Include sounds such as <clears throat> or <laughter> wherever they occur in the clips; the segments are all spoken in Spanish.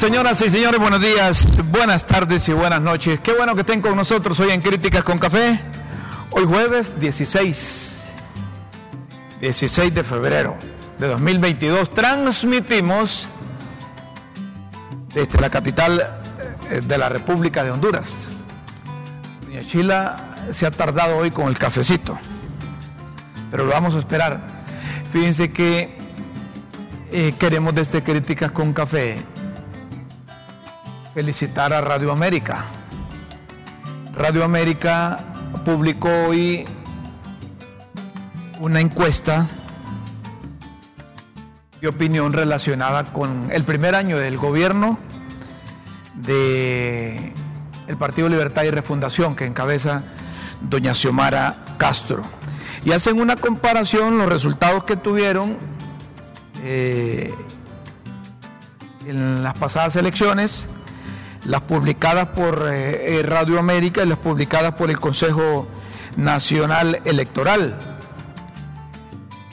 Señoras y señores, buenos días, buenas tardes y buenas noches. Qué bueno que estén con nosotros hoy en Críticas con Café. Hoy jueves 16, 16 de febrero de 2022. Transmitimos desde la capital eh, de la República de Honduras. Doña Chila se ha tardado hoy con el cafecito, pero lo vamos a esperar. Fíjense que eh, queremos desde Críticas con Café felicitar a Radio América. Radio América publicó hoy una encuesta de opinión relacionada con el primer año del gobierno de el Partido Libertad y Refundación que encabeza doña Xiomara Castro. Y hacen una comparación los resultados que tuvieron eh, en las pasadas elecciones las publicadas por eh, eh, Radio América y las publicadas por el Consejo Nacional Electoral.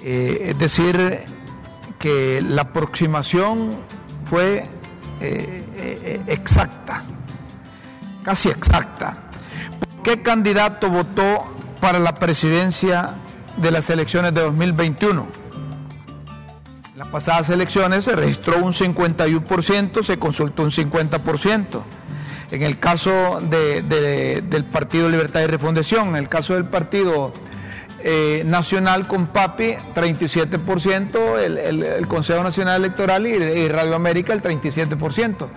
Eh, es decir, que la aproximación fue exacta, casi exacta. ¿Qué candidato votó para la presidencia de las elecciones de 2021? Las pasadas elecciones se registró un 51%, se consultó un 50%. En el caso del Partido Libertad y Refundación, en el caso del Partido eh, Nacional con PAPI, 37%, el, Consejo Nacional Electoral y, Radio América, el 37%.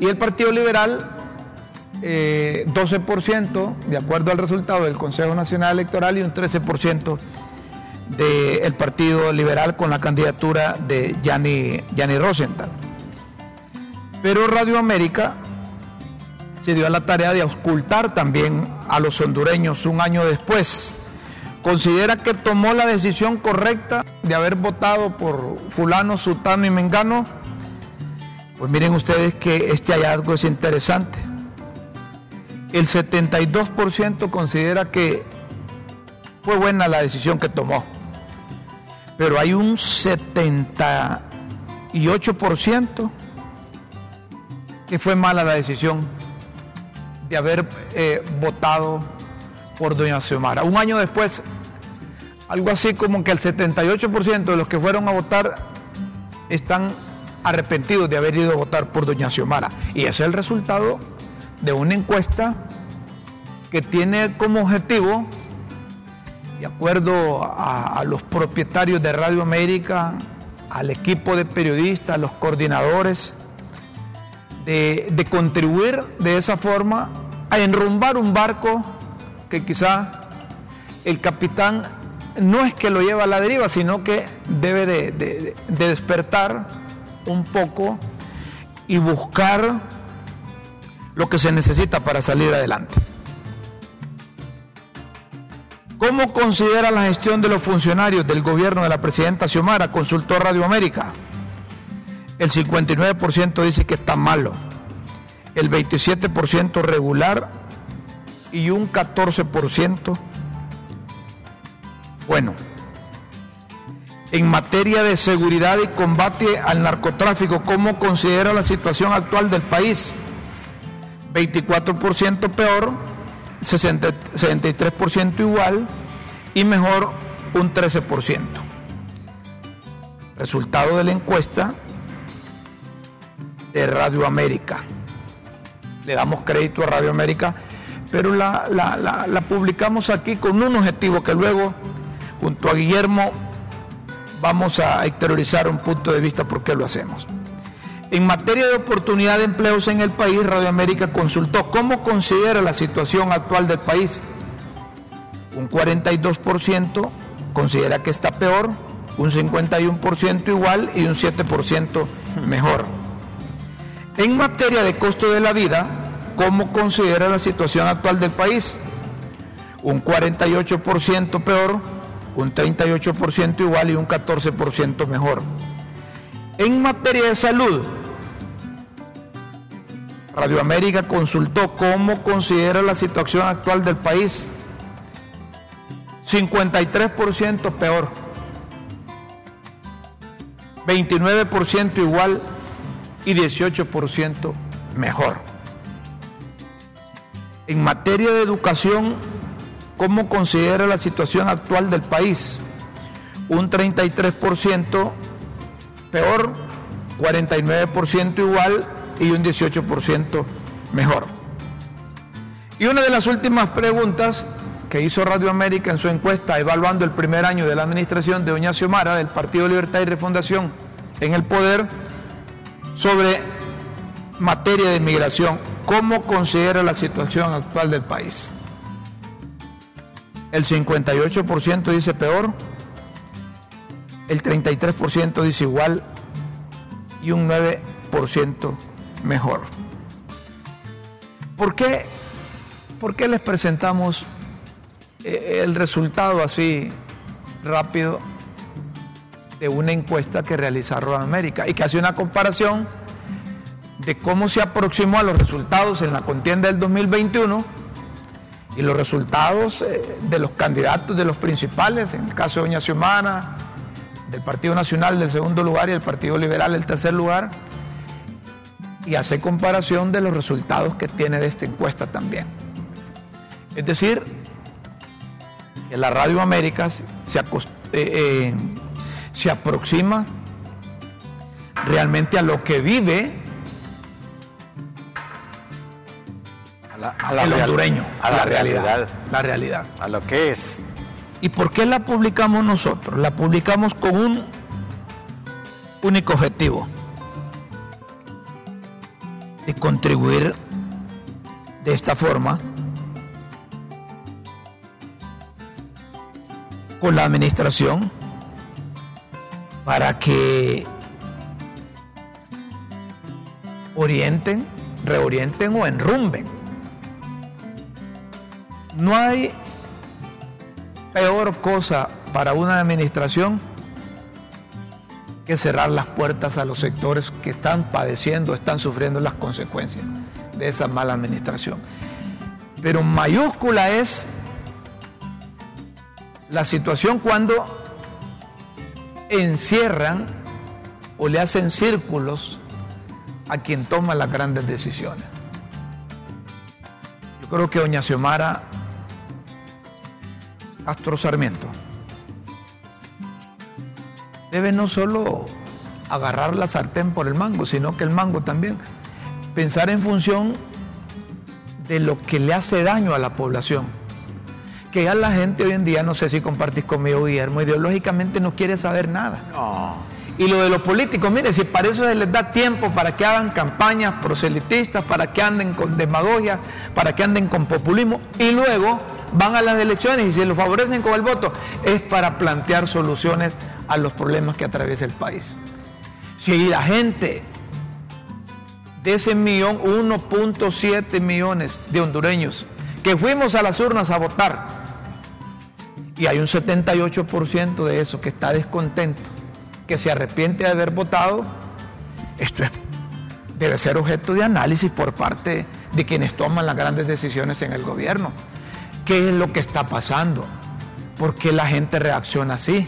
Y el Partido Liberal 12% de acuerdo al resultado del Consejo Nacional Electoral y un 13% del Partido Liberal con la candidatura de Gianni, Gianni Rosenthal. Pero Radio América se dio a la tarea de auscultar también a los hondureños un año después. Considera que tomó la decisión correcta de haber votado por fulano, sutano y mengano. Pues miren ustedes que este hallazgo es interesante. El 72% considera que fue buena la decisión que tomó pero hay un 78% que fue mala la decisión de haber eh, votado por doña Xiomara. Un año después, algo así como que el 78% de los que fueron a votar están arrepentidos de haber ido a votar por doña Xiomara. Y ese es el resultado de una encuesta que tiene como objetivo de acuerdo a, los propietarios de Radio América, al equipo de periodistas, a los coordinadores, de, contribuir de esa forma a enrumbar un barco que quizá el capitán no es que lo lleva a la deriva, sino que debe de, despertar un poco y buscar lo que se necesita para salir adelante. ¿Cómo considera la gestión de los funcionarios del gobierno de la presidenta Xiomara? Consultó Radio América. El 59% dice que está malo, el 27% regular y un 14% bueno. En materia de seguridad y combate al narcotráfico, ¿cómo considera la situación actual del país? 24% peor, 63% igual y mejor un 13%. Resultado de la encuesta de Radio América. Le damos crédito a Radio América, pero la, la publicamos aquí con un objetivo que luego, junto a Guillermo, vamos a exteriorizar un punto de vista por qué lo hacemos. En materia de oportunidad de empleos en el país, Radio América consultó cómo considera la situación actual del país. Un 42% considera que está peor, un 51% igual y un 7% mejor. En materia de costo de la vida, ¿cómo considera la situación actual del país? Un 48% peor, un 38% igual y un 14% mejor. En materia de salud, Radio América consultó cómo considera la situación actual del país. 53% peor. 29% igual y 18% mejor. En materia de educación, ¿cómo considera la situación actual del país? Un 33% peor, 49% igual y un 18% mejor. Y una de las últimas preguntas que hizo Radio América en su encuesta evaluando el primer año de la administración de Doña Xiomara del Partido Libertad y Refundación en el poder sobre materia de inmigración, ¿cómo considera la situación actual del país? El 58% dice peor, el 33% dice igual y un 9% mejor. ¿Por qué, ¿Por qué les presentamos eh, el resultado así rápido de una encuesta que realizaron América y que hace una comparación de cómo se aproximó a los resultados en la contienda del 2021 y los resultados eh, de los candidatos de los principales, en el caso de Doña Xiomara, del Partido Nacional del segundo lugar y el Partido Liberal del tercer lugar, y hace comparación de los resultados que tiene de esta encuesta también. Es decir, que la Radio América se, eh, eh, se aproxima realmente a lo que vive a la, a el hondureño, a, la, realidad, La realidad. A lo que es. ¿Y por qué la publicamos nosotros? La publicamos con un único objetivo de contribuir de esta forma con la administración para que orienten, reorienten o enrumben. No hay peor cosa para una administración que cerrar las puertas a los sectores que están padeciendo, están sufriendo las consecuencias de esa mala administración. Pero mayúscula es la situación cuando encierran o le hacen círculos a quien toma las grandes decisiones. Yo creo que doña Xiomara Castro Sarmiento debe no solo agarrar la sartén por el mango, sino que el mango también pensar en función de lo que le hace daño a la población. Que ya la gente hoy en día, no sé si compartís conmigo, Guillermo, ideológicamente no quiere saber nada. Y lo de los políticos, mire, si para eso se les da tiempo para que hagan campañas proselitistas, para que anden con demagogia, para que anden con populismo, y luego van a las elecciones y si lo favorecen con el voto, es para plantear soluciones a los problemas que atraviesa el país. Si la gente de ese millón, 1.7 millones de hondureños que fuimos a las urnas a votar, y hay un 78% de eso que está descontento, que se arrepiente de haber votado, esto debe ser objeto de análisis por parte de quienes toman las grandes decisiones en el gobierno. ¿Qué es lo que está pasando? ¿Por qué la gente reacciona así?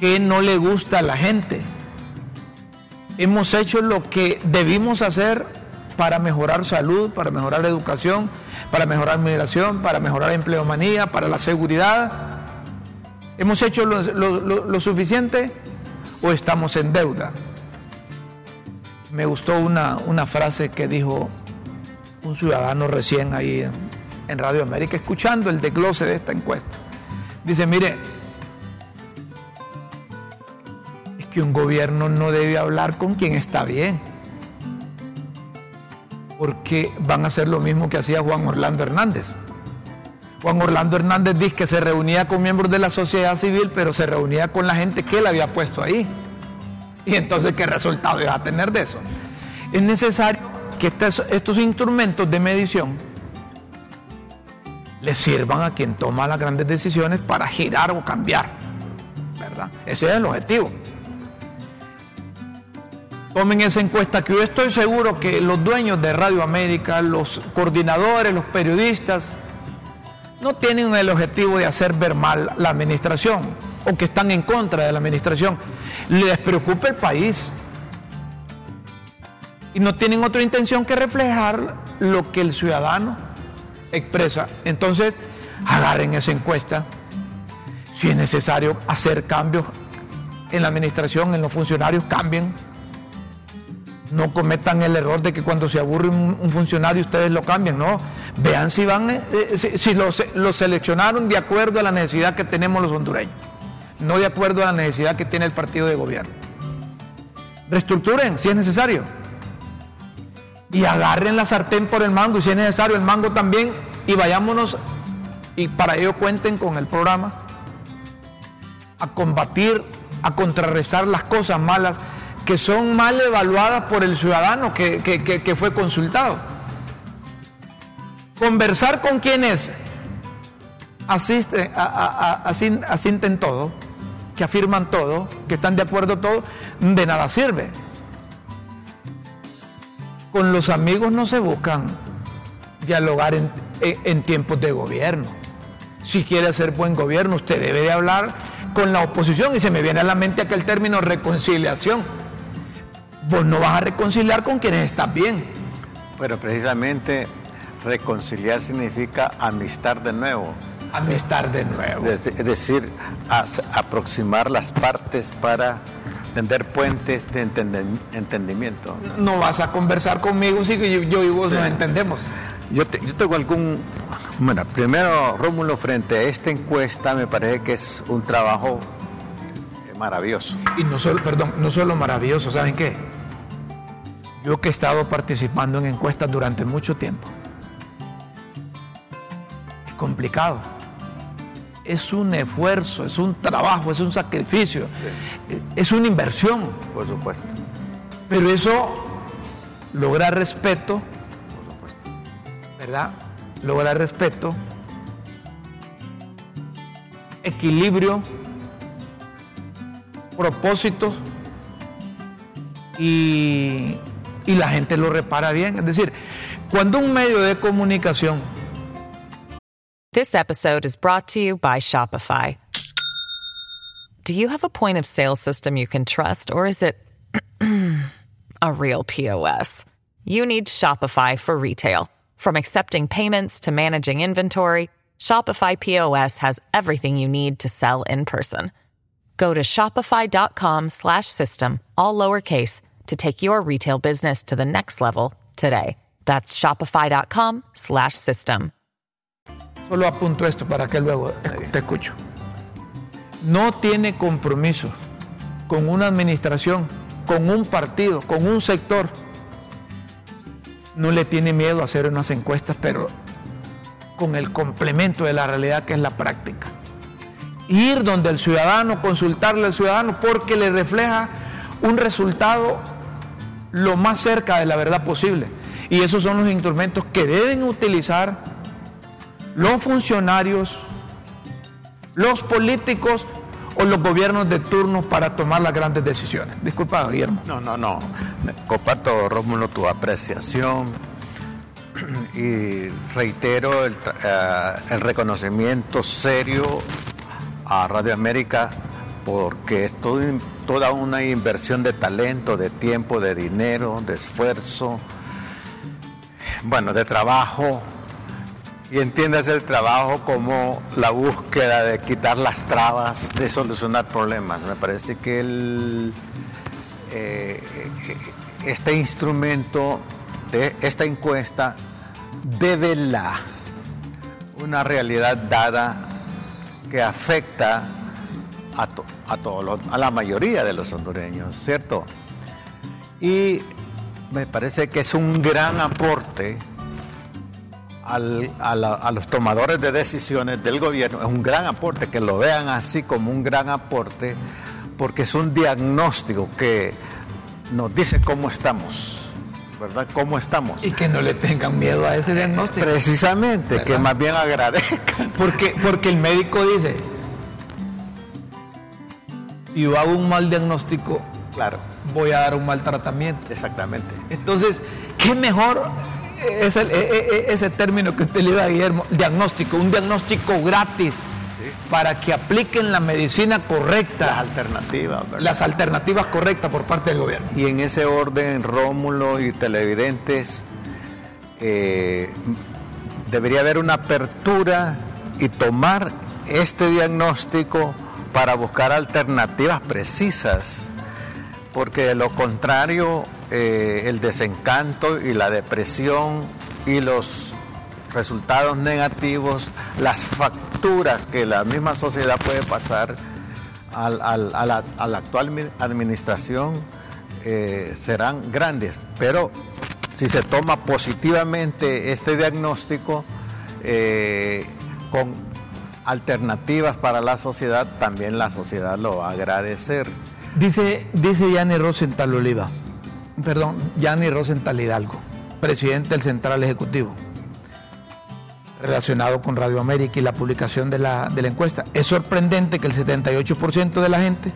¿Qué no le gusta a la gente? Hemos hecho lo que debimos hacer para mejorar salud, para mejorar educación, para mejorar migración, para mejorar empleomanía, para la seguridad. ¿Hemos hecho lo, suficiente o estamos en deuda? Me gustó una, una, frase que dijo un ciudadano recién ahí en, en Radio América, escuchando el desglose de esta encuesta. Dice, mire, que un gobierno no debe hablar con quien está bien, porque van a hacer lo mismo que hacía Juan Orlando Hernández. Juan Orlando Hernández dice que se reunía con miembros de la sociedad civil, pero se reunía con la gente que él había puesto ahí. Y entonces, ¿qué resultado iba a tener de eso? Es necesario que estos, instrumentos de medición le sirvan a quien toma las grandes decisiones para girar o cambiar. ¿Verdad? Ese es el objetivo. Tomen esa encuesta que yo estoy seguro que los dueños de Radio América, los coordinadores, los periodistas, no tienen el objetivo de hacer ver mal la administración o que están en contra de la administración. Les preocupa el país. Y no tienen otra intención que reflejar lo que el ciudadano expresa. Entonces, agarren esa encuesta. Si es necesario hacer cambios en la administración, en los funcionarios, cambien no cometan el error de que cuando se aburre un, funcionario ustedes lo cambian, no. Vean si van, eh, eh, si, lo, seleccionaron de acuerdo a la necesidad que tenemos los hondureños, no de acuerdo a la necesidad que tiene el partido de gobierno. Reestructuren si es necesario. Y agarren la sartén por el mango, si es necesario el mango también, y vayámonos, y para ello cuenten con el programa, a combatir, a contrarrestar las cosas malas que son mal evaluadas por el ciudadano que, fue consultado. Conversar con quienes asisten, asienten todo, que afirman todo, que están de acuerdo todo, de nada sirve. Con los amigos no se buscan dialogar en, en tiempos de gobierno. Si quiere hacer buen gobierno, usted debe de hablar con la oposición y se me viene a la mente aquel término reconciliación vos no vas a reconciliar con quienes están bien. Pero precisamente reconciliar significa amistad de nuevo. Amistad de nuevo. Es decir, aproximar las partes para tender puentes de entendimiento. No vas a conversar conmigo si yo, y vos nos entendemos. Yo, yo, tengo algún... Bueno, primero, Rómulo, frente a esta encuesta, me parece que es un trabajo maravilloso. Y no solo, perdón, no solo maravilloso, ¿saben qué? Yo que he estado participando en encuestas durante mucho tiempo. Es complicado. Es un esfuerzo, es un trabajo, es un sacrificio, es una inversión. Por supuesto. Pero eso logra respeto, por supuesto. ¿verdad? Logra respeto, equilibrio, propósito y, y la gente lo repara bien. Es decir, cuando un medio de comunicación. This episode is brought to you by Shopify. Do you have a point of sale system you can trust, or is it <clears throat> a real POS? You need Shopify for retail. From accepting payments to managing inventory, Shopify POS has everything you need to sell in person. Go to shopify.com slash system, all lowercase, to take your retail business to the next level today. That's shopify.com slash system. Solo apunto esto para que luego te escucho. No tiene compromiso con una administración, con un partido, con un sector. No le tiene miedo a hacer unas encuestas, pero con el complemento de la realidad que es la práctica. Ir donde el ciudadano, consultarle al ciudadano, porque le refleja un resultado lo más cerca de la verdad posible. Y esos son los instrumentos que deben utilizar los funcionarios, los políticos o los gobiernos de turno para tomar las grandes decisiones. Disculpa, Guillermo. No, no, no. Comparto, Rómulo, tu apreciación y reitero el, eh, el, reconocimiento serio a Radio América porque es toda una inversión de talento, de tiempo, de dinero, de esfuerzo, bueno, de trabajo. Y entiendas el trabajo como la búsqueda de quitar las trabas, de solucionar problemas. Me parece que eh, este instrumento esta encuesta devela una realidad dada que afecta a, a, todos a la mayoría de los hondureños, ¿cierto? Y me parece que es un gran aporte al, a, la, a, los tomadores de decisiones del gobierno, es un gran aporte, que lo vean así como un gran aporte, porque es un diagnóstico que nos dice cómo estamos. ¿verdad? ¿Cómo estamos? Y que no le tengan miedo a ese diagnóstico. Precisamente, ¿verdad? que más bien agradezcan. Porque, porque el médico dice, si yo hago un mal diagnóstico, claro. voy a dar un mal tratamiento. Exactamente. Entonces, ¿qué mejor es el, ese término que usted le da a Guillermo? Diagnóstico, un diagnóstico gratis para que apliquen la medicina correcta. Las alternativas. ¿verdad? Las alternativas correctas por parte del gobierno. Y en ese orden, Rómulo y televidentes, eh, debería haber una apertura y tomar este diagnóstico para buscar alternativas precisas, porque de lo contrario, eh, el desencanto y la depresión y los resultados negativos, las facturas que la misma sociedad puede pasar al, al, a, la, actual administración eh, serán grandes. Pero si se toma positivamente este diagnóstico eh, con alternativas para la sociedad, también la sociedad lo va a agradecer. Dice, dice Yanni Rosenthal Oliva, perdón, Yanni Rosenthal Hidalgo, presidente del Central Ejecutivo relacionado con Radio América y la publicación de la, de la encuesta. Es sorprendente que el 78% de la gente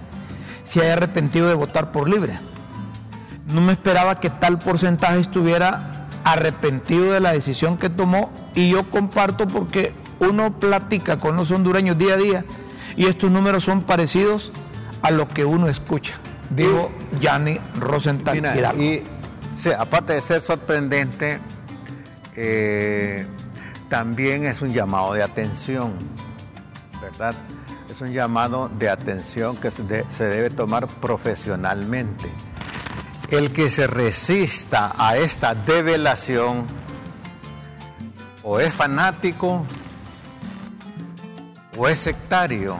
se haya arrepentido de votar por libre. No me esperaba que tal porcentaje estuviera arrepentido de la decisión que tomó y yo comparto porque uno platica con los hondureños día a día y estos números son parecidos a lo que uno escucha, dijo Yanni Rosenthal Mira, Hidalgo. Y sí, aparte de ser sorprendente, eh, también es un llamado de atención, ¿verdad? Es un llamado de atención que se debe tomar profesionalmente. El que se resista a esta develación o es fanático o es sectario.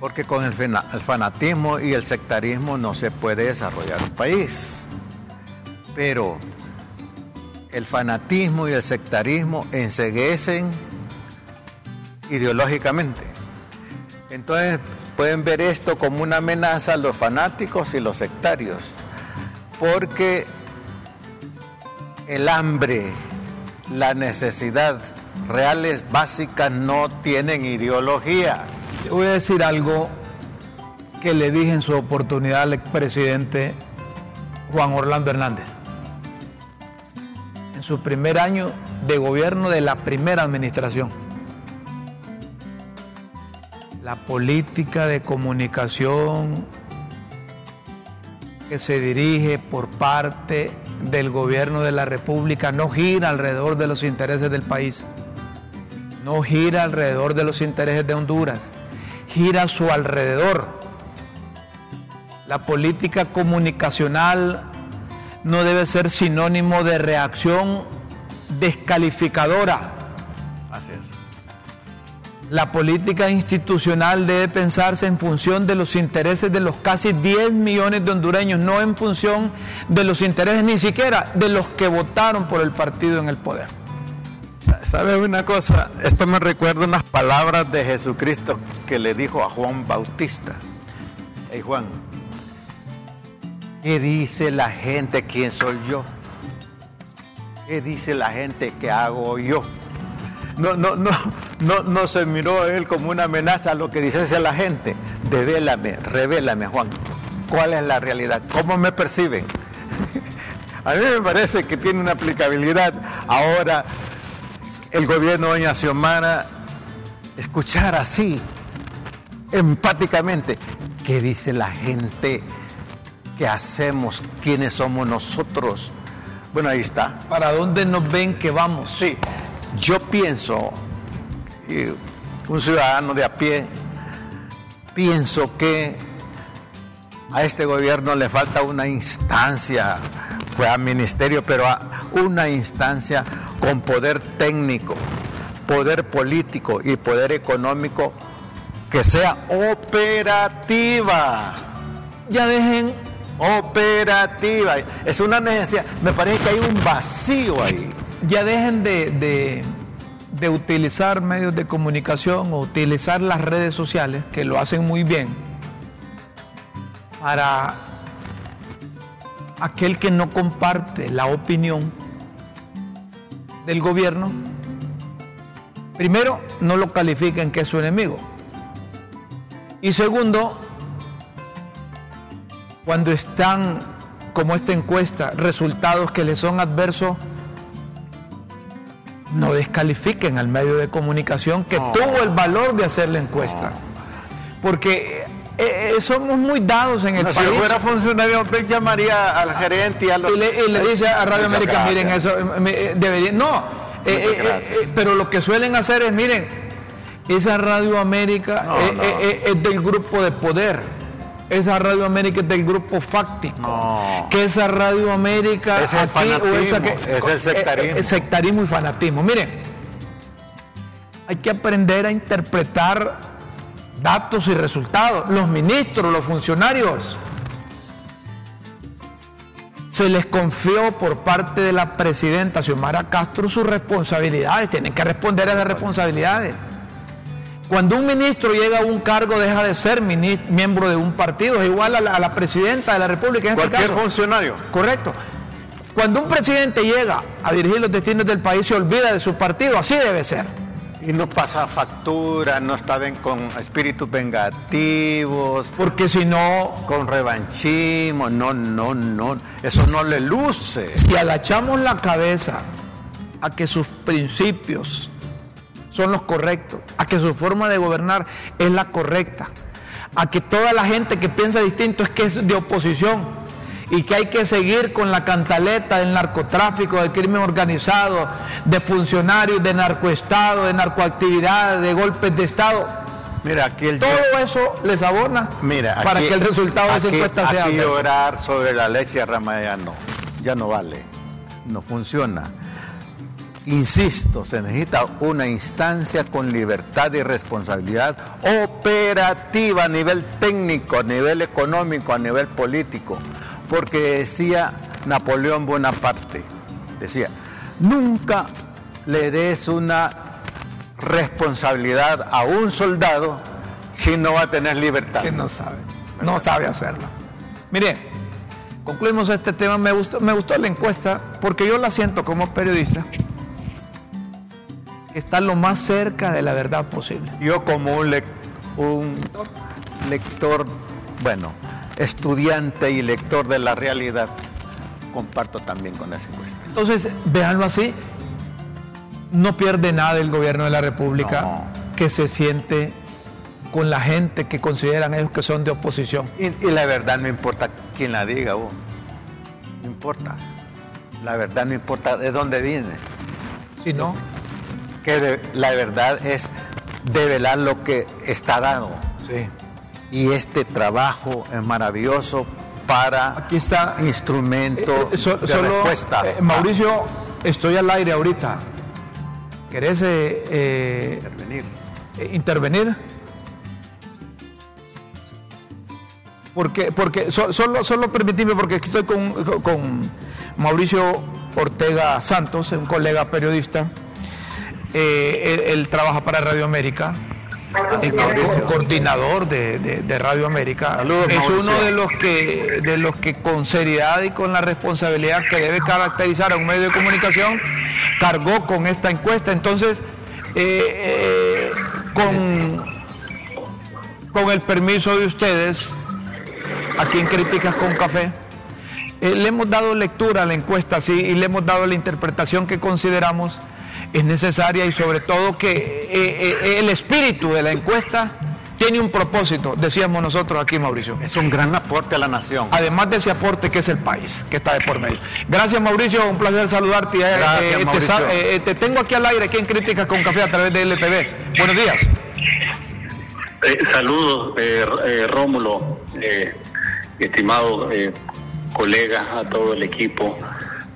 Porque con el fanatismo y el sectarismo no se puede desarrollar un país. Pero el fanatismo y el sectarismo enseguecen ideológicamente. Entonces pueden ver esto como una amenaza a los fanáticos y los sectarios, porque el hambre, la necesidad reales básicas no tienen ideología. Yo voy a decir algo que le dije en su oportunidad al expresidente Juan Orlando Hernández. En su primer año de gobierno de la primera administración. La política de comunicación que se dirige por parte del gobierno de la República no gira alrededor de los intereses del país, no gira alrededor de los intereses de Honduras, gira a su alrededor. La política comunicacional no debe ser sinónimo de reacción descalificadora. Así es. La política institucional debe pensarse en función de los intereses de los casi 10 millones de hondureños, no en función de los intereses ni siquiera de los que votaron por el partido en el poder. ¿Sabe una cosa? Esto me recuerda unas palabras de Jesucristo que le dijo a Juan Bautista. Hey Juan, ¿qué dice la gente quién soy yo? ¿Qué dice la gente que hago yo? No, no, no, no, no se miró él como una amenaza a lo que dice la gente. Devélame, revélame, Juan. ¿Cuál es la realidad? ¿Cómo me perciben? <laughs> A mí me parece que tiene una aplicabilidad ahora el gobierno de Doña Xiomara escuchar así, empáticamente, qué dice la gente, qué hacemos, quiénes somos nosotros. Bueno, ahí está. ¿Para dónde nos ven que vamos? Sí, yo pienso, un ciudadano de a pie, pienso que a este gobierno le falta una instancia, fue al ministerio, pero a una instancia con poder técnico, poder político y poder económico que sea operativa. Ya dejen operativa. Es una necesidad. Me parece que hay un vacío ahí. Ya dejen de, de, utilizar medios de comunicación o utilizar las redes sociales, que lo hacen muy bien, para aquel que no comparte la opinión del gobierno, primero, no lo califiquen que es su enemigo. Y segundo, cuando están, como esta encuesta, resultados que le son adversos, no descalifiquen al medio de comunicación que tuvo el valor de hacer la encuesta. Porque eh, eh, somos muy dados en el país. Si fuera funcionario, llamaría al gerente y a los... Y le, dice a Radio América, miren, eso eh, debería... No, pero lo que suelen hacer es, miren, esa Radio América es, del grupo de poder. Esa Radio América es del grupo fáctico. Que esa Radio América es el es el sectarismo. sectarismo y fanatismo. Miren, hay que aprender a interpretar datos y resultados. Los ministros, los funcionarios. Se les confió por parte de la presidenta Xiomara Castro sus responsabilidades. Tienen que responder a esas responsabilidades. Cuando un ministro llega a un cargo, deja de ser miembro de un partido. Es igual a la, presidenta de la República. En este Cualquier funcionario. Correcto. Cuando un presidente llega a dirigir los destinos del país, se olvida de su partido. Así debe ser. Y no pasa factura, no estaban con espíritus vengativos. Porque si no. Con revanchismo, no, no, no. Eso no le luce. Si agachamos la cabeza a que sus principios son los correctos, a que su forma de gobernar es la correcta, a que toda la gente que piensa distinto es que es de oposición, y que hay que seguir con la cantaleta del narcotráfico, del crimen organizado, de funcionarios, de narcoestado, de narcoactividad, de golpes de Estado. Mira, aquí el Todo eso les abona Mira, para que el resultado de esa encuesta sea. Aquí orar sobre la leche Ramaya no, ya no vale, no funciona. Insisto, se necesita una instancia con libertad y responsabilidad operativa a nivel técnico, a nivel económico, a nivel político. Porque decía Napoleón Bonaparte, decía, nunca le des una responsabilidad a un soldado si no va a tener libertad. Que no sabe, no sabe hacerlo. Mire, concluimos este tema. Me gustó, me gustó la encuesta porque yo la siento como periodista está lo más cerca de la verdad posible. Yo como un, un lector, bueno, estudiante y lector de la realidad, comparto también con esa encuesta. Entonces, véanlo así, no pierde nada el gobierno de la República que se siente con la gente que consideran ellos que son de oposición. Y, la verdad no importa quién la diga, vos. no importa. La verdad no importa de dónde viene. Si no, que la verdad es develar lo que está dado. Sí. Y este trabajo es maravilloso para Aquí está, instrumento eh, eh, de respuesta. Eh, Mauricio, estoy al aire ahorita. ¿Querés intervenir? intervenir? Porque, porque solo, solo permitime, porque estoy con, con Mauricio Ortega Santos, un colega periodista él, trabaja para Radio América, es coordinador de, Radio América. es uno de los que de los que con seriedad y con la responsabilidad que debe caracterizar a un medio de comunicación cargó con esta encuesta. Entonces, eh, eh, con, con el permiso de ustedes, aquí en Críticas con Café, le hemos dado lectura a la encuesta sí, y le hemos dado la interpretación que consideramos es necesaria y sobre todo que eh, eh, el espíritu de la encuesta tiene un propósito, decíamos nosotros aquí, Mauricio. Es un gran aporte a la nación. Además de ese aporte que es el país, que está de por medio. Gracias, Mauricio, un placer saludarte. Eh, Gracias, te, te, tengo aquí al aire, aquí en Críticas con Café a través de LTV. Buenos días. saludos, Rómulo, estimado colega, a todo el equipo,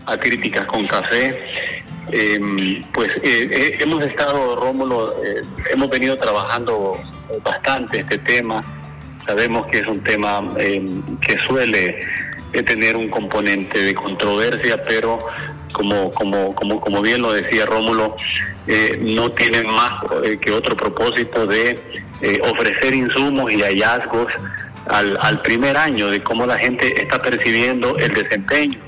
a Críticas con Café. Eh, pues eh, eh, hemos estado, Rómulo, eh, hemos venido trabajando bastante este tema. Sabemos que es un tema que suele tener un componente de controversia, pero como, como, como, como bien lo decía Rómulo, no tiene más que otro propósito de ofrecer insumos y hallazgos al, al primer año de cómo la gente está percibiendo el desempeño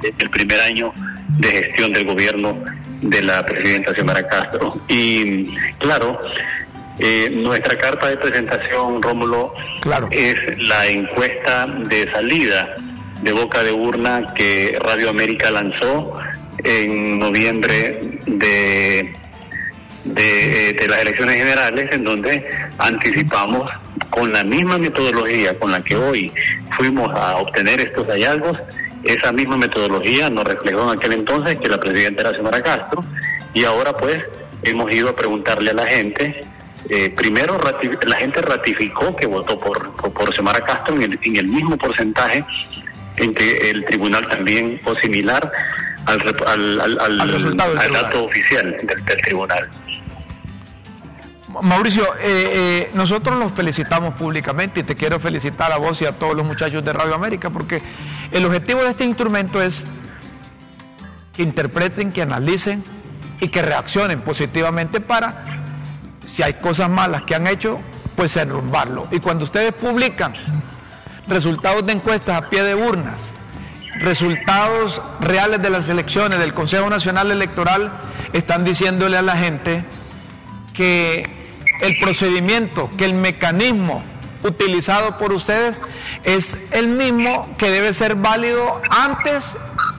del primer año de gestión del gobierno de la presidenta Xiomara Castro. Y claro, eh, nuestra carta de presentación, Rómulo, claro. es la encuesta de salida de boca de urna que Radio América lanzó en noviembre de, de, de, las elecciones generales, en donde anticipamos con la misma metodología con la que hoy fuimos a obtener estos hallazgos, esa misma metodología nos reflejó en aquel entonces que la presidenta era Xiomara Castro y ahora pues hemos ido a preguntarle a la gente. Eh, primero la gente ratificó que votó por, por, Xiomara Castro en el, mismo porcentaje en que el tribunal también o similar al, al, al, dato oficial del tribunal. Mauricio, eh, eh, nosotros los felicitamos públicamente y te quiero felicitar a vos y a todos los muchachos de Radio América porque el objetivo de este instrumento es que interpreten, que analicen y que reaccionen positivamente para, si hay cosas malas que han hecho, pues enrumbarlo. Y cuando ustedes publican resultados de encuestas a pie de urnas, resultados reales de las elecciones del Consejo Nacional Electoral, están diciéndole a la gente que el procedimiento, que el mecanismo utilizado por ustedes es el mismo que debe ser válido antes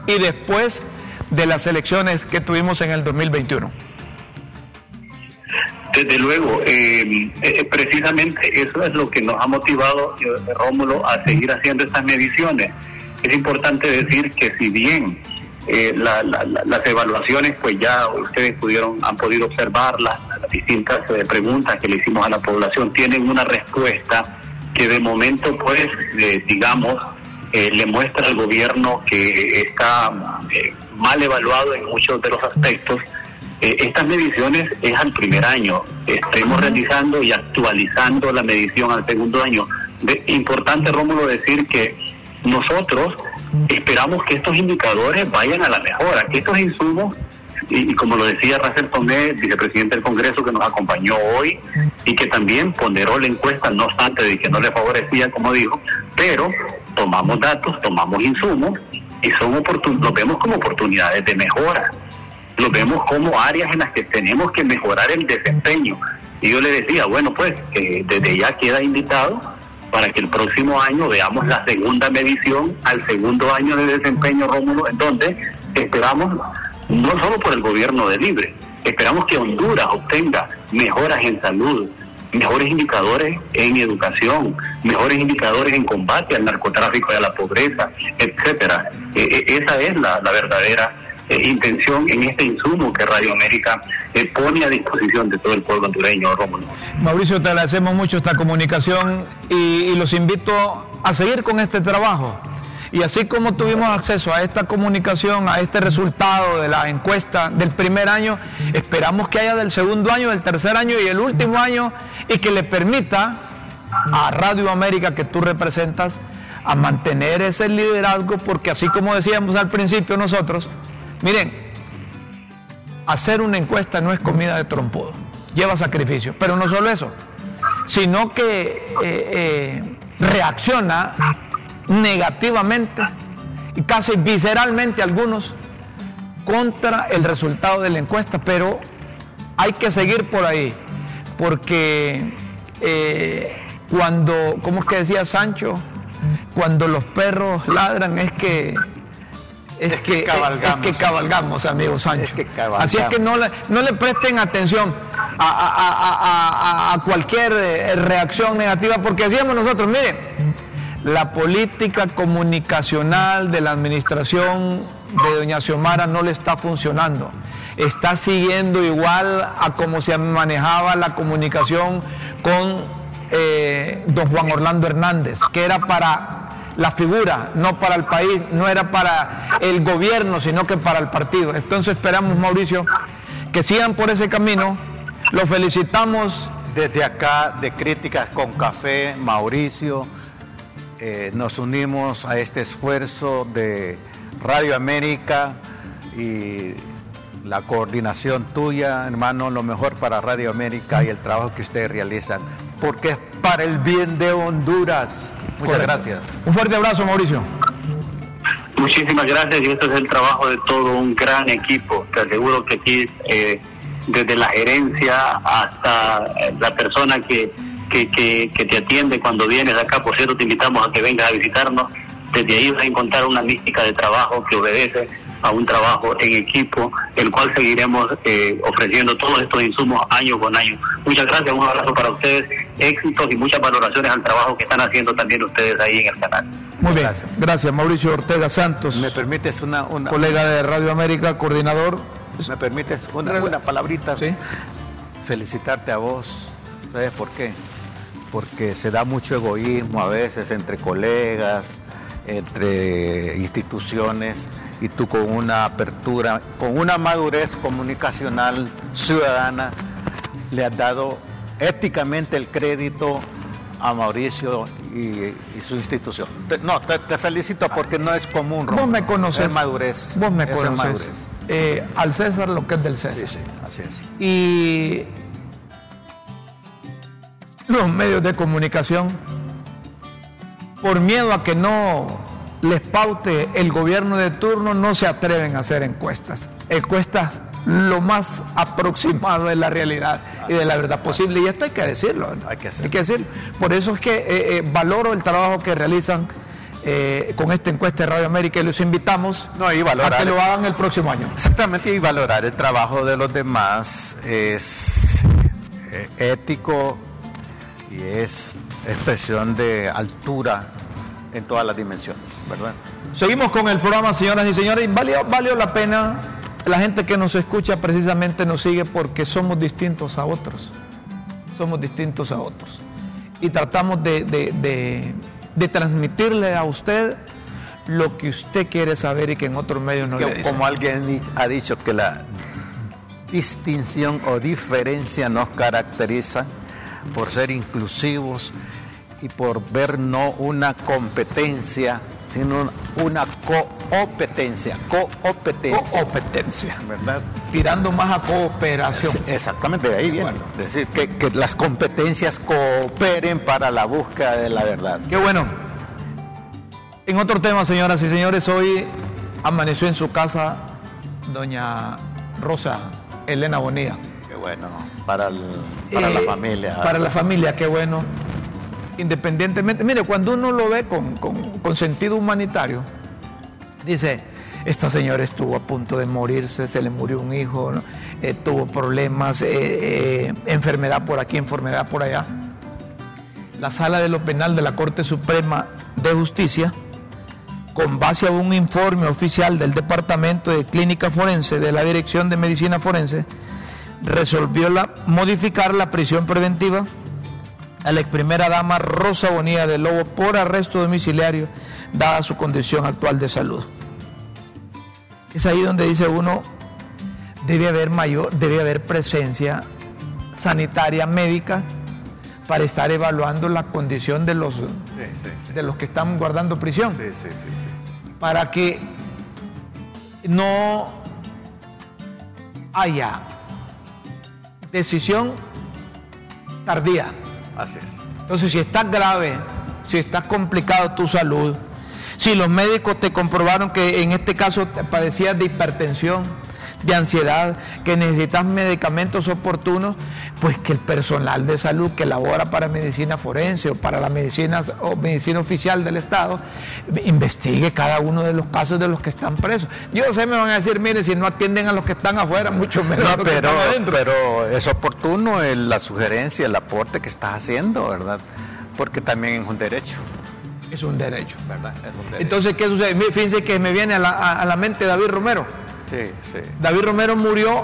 y después de las elecciones que tuvimos en el 2021. Desde luego, eh, eh, precisamente eso es lo que nos ha motivado, eh, Rómulo, a seguir haciendo estas mediciones. Es importante decir que si bien eh, las evaluaciones, pues ya ustedes pudieron, han podido observar las, distintas eh, preguntas que le hicimos a la población, tienen una respuesta que de momento, pues, eh, digamos, le muestra al gobierno que está mal evaluado en muchos de los aspectos eh, estas mediciones es al primer año. Estemos realizando y actualizando la medición al segundo año. De, importante, Rómulo, decir que nosotros esperamos que estos indicadores vayan a la mejora, que estos insumos, y, como lo decía Rafael Tomé, vicepresidente del Congreso, que nos acompañó hoy y que también ponderó la encuesta, no obstante de que no le favorecía, como dijo, pero tomamos datos, tomamos insumos y son los vemos como oportunidades de mejora lo vemos como áreas en las que tenemos que mejorar el desempeño. Y yo le decía, bueno, pues desde ya queda invitado para que el próximo año veamos la segunda medición al segundo año de desempeño, Rómulo, en donde esperamos, no solo por el gobierno de Libre, esperamos que Honduras obtenga mejoras en salud, mejores indicadores en educación, mejores indicadores en combate al narcotráfico y a la pobreza, etcétera. E, e, esa es la, la verdadera eh, intención en este insumo que Radio América eh, pone a disposición de todo el pueblo hondureño, Rómulo. Mauricio, te agradecemos mucho esta comunicación y, los invito a seguir con este trabajo. Y así como tuvimos acceso a esta comunicación, a este resultado de la encuesta del primer año, esperamos que haya del segundo año, del tercer año y el último año y que le permita a Radio América que tú representas a mantener ese liderazgo, porque así como decíamos al principio nosotros, Miren, hacer una encuesta no es comida de trompudo, lleva sacrificio, pero no solo eso, sino que eh, eh, reacciona negativamente y casi visceralmente algunos contra el resultado de la encuesta, pero hay que seguir por ahí, porque eh, cuando, ¿cómo es que decía Sancho? Cuando los perros ladran es que es, que, cabalgamos, es que cabalgamos, amigo Sánchez. Así es que no le, no le presten atención a, cualquier eh, reacción negativa, porque decíamos nosotros, miren, la política comunicacional de la administración de doña Xiomara no le está funcionando. Está siguiendo igual a como se manejaba la comunicación con eh, don Juan Orlando Hernández, que era para la figura, no para el país, no era para el gobierno, sino que para el partido. Entonces esperamos, Mauricio, que sigan por ese camino. Los felicitamos. Desde acá, de Críticas con Café, Mauricio, eh, nos unimos a este esfuerzo de Radio América y la coordinación tuya, hermano, lo mejor para Radio América y el trabajo que ustedes realizan, porque es para el bien de Honduras. Muchas gracias. Un fuerte abrazo, Mauricio. Muchísimas gracias y esto es el trabajo de todo un gran equipo. Te aseguro que aquí, eh, desde la gerencia hasta eh, la persona que, que, que, te atiende cuando vienes acá, por cierto, te invitamos a que vengas a visitarnos. Desde ahí vas a encontrar una mística de trabajo que obedece a un trabajo en equipo, el cual seguiremos eh, ofreciendo todos estos insumos año con año. Muchas gracias, un abrazo para ustedes, éxitos y muchas valoraciones al trabajo que están haciendo también ustedes ahí en el canal. Muy bien, gracias, Mauricio Ortega Santos. ¿Me permites una, una... colega de Radio América, coordinador? ¿Me permites una, una palabrita? Sí. Felicitarte a vos. ¿Sabes por qué? Porque se da mucho egoísmo a veces entre colegas, entre instituciones y tú con una apertura, con una madurez comunicacional ciudadana, le has dado éticamente el crédito a Mauricio y, su institución. no, te, felicito porque no es común. Vos me conoces. madurez. Vos me conoces. Eh, al César lo que es del César. Sí, sí, así es. Y los medios de comunicación, por miedo a que no les paute el gobierno de turno, no se atreven a hacer encuestas. Encuestas lo más aproximado de la realidad y de la verdad posible. Y esto hay que decirlo. Hay que, hay que decirlo. Por eso es que eh, eh, valoro el trabajo que realizan eh, con esta encuesta de Radio América y los invitamos no, y valorar, a que lo hagan el próximo año. Exactamente, y valorar el trabajo de los demás es ético y es expresión de altura en todas las dimensiones, ¿verdad? Seguimos con el programa, señoras y señores, y valió, valió la pena. La gente que nos escucha precisamente nos sigue porque somos distintos a otros. Somos distintos a otros. Y tratamos de, transmitirle a usted lo que usted quiere saber y que en otros medios no le dicen. Como alguien ha dicho que la distinción o diferencia nos caracterizan por ser inclusivos y por ver no una competencia, sino una competencia, competencia. Competencia. ¿Verdad? Tirando más a cooperación. exactamente, de ahí viene. Es decir, que, que las competencias cooperen para la búsqueda de la verdad. Qué bueno. En otro tema, señoras y señores, hoy amaneció en su casa doña Rosa Elena Bonilla. Qué bueno, para, para la eh, familia. Para la familia, qué bueno. Independientemente, mire, cuando uno lo ve con, sentido humanitario, dice, esta señora estuvo a punto de morirse, se le murió un hijo, eh, tuvo problemas, eh, enfermedad por aquí, enfermedad por allá. La sala de lo penal de la Corte Suprema de Justicia con base a un informe oficial del Departamento de Clínica Forense de la Dirección de Medicina Forense, resolvió modificar la prisión preventiva a la ex primera dama Rosa Bonilla de Lobo por arresto domiciliario, dada su condición actual de salud. Es ahí donde dice uno, debe haber mayor, debe haber presencia sanitaria médica para estar evaluando la condición de los, de los que están guardando prisión. Para que no haya decisión tardía. Así es. Entonces, si estás grave, si está complicado tu salud, si los médicos te comprobaron que en este caso padecías de hipertensión, de ansiedad, que necesitas medicamentos oportunos, pues que el personal de salud que labora para medicina forense o para la medicina o medicina oficial del Estado investigue cada uno de los casos de los que están presos. Yo sé, me van a decir, mire, si no atienden a los que están afuera, mucho menos. No, pero, pero es oportuno la sugerencia, el aporte que estás haciendo, ¿verdad? Porque también es un derecho. Es un derecho. ¿Verdad? Entonces, ¿qué sucede? Fíjense que me viene a la, a la mente David Romero Sí, sí. David Romero murió